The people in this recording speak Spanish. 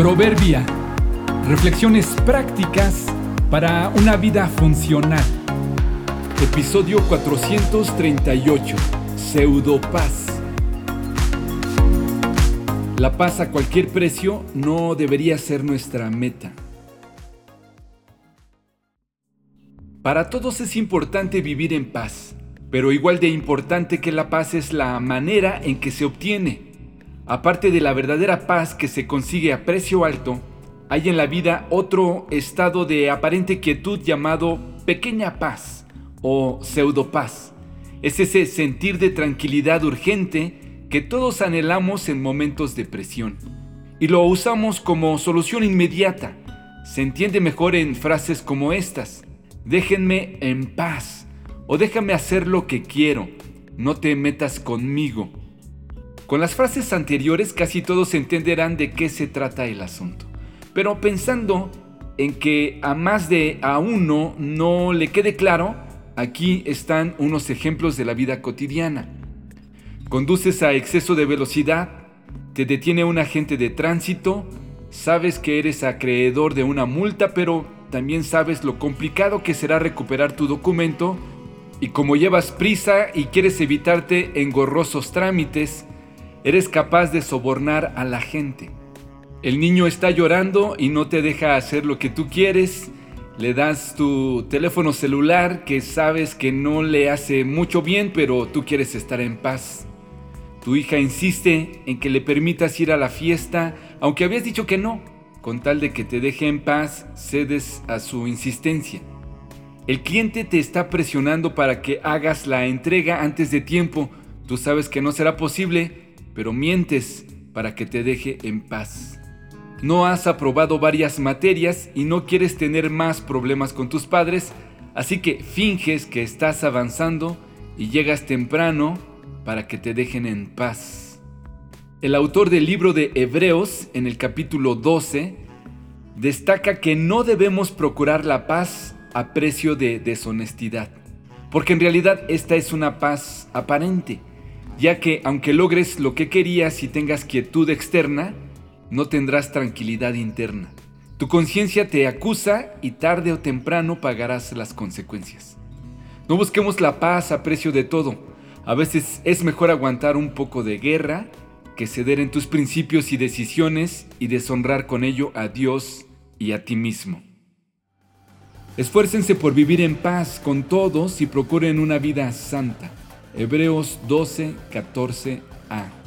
Proverbia. Reflexiones prácticas para una vida funcional. Episodio 438. Pseudopaz. La paz a cualquier precio no debería ser nuestra meta. Para todos es importante vivir en paz, pero igual de importante que la paz es la manera en que se obtiene. Aparte de la verdadera paz que se consigue a precio alto, hay en la vida otro estado de aparente quietud llamado pequeña paz o pseudopaz. Es ese sentir de tranquilidad urgente que todos anhelamos en momentos de presión. Y lo usamos como solución inmediata. Se entiende mejor en frases como estas. Déjenme en paz o déjame hacer lo que quiero. No te metas conmigo. Con las frases anteriores casi todos entenderán de qué se trata el asunto. Pero pensando en que a más de a uno no le quede claro, aquí están unos ejemplos de la vida cotidiana. Conduces a exceso de velocidad, te detiene un agente de tránsito, sabes que eres acreedor de una multa, pero también sabes lo complicado que será recuperar tu documento y como llevas prisa y quieres evitarte engorrosos trámites, eres capaz de sobornar a la gente. El niño está llorando y no te deja hacer lo que tú quieres. Le das tu teléfono celular que sabes que no le hace mucho bien, pero tú quieres estar en paz. Tu hija insiste en que le permitas ir a la fiesta, aunque habías dicho que no. Con tal de que te deje en paz, cedes a su insistencia. El cliente te está presionando para que hagas la entrega antes de tiempo. Tú sabes que no será posible pero mientes para que te deje en paz. No has aprobado varias materias y no quieres tener más problemas con tus padres, así que finges que estás avanzando y llegas temprano para que te dejen en paz. El autor del libro de Hebreos, en el capítulo 12, destaca que no debemos procurar la paz a precio de deshonestidad, porque en realidad esta es una paz aparente ya que aunque logres lo que querías y tengas quietud externa, no tendrás tranquilidad interna. Tu conciencia te acusa y tarde o temprano pagarás las consecuencias. No busquemos la paz a precio de todo. A veces es mejor aguantar un poco de guerra que ceder en tus principios y decisiones y deshonrar con ello a Dios y a ti mismo. Esfuércense por vivir en paz con todos y procuren una vida santa. Hebreos 12, 14a.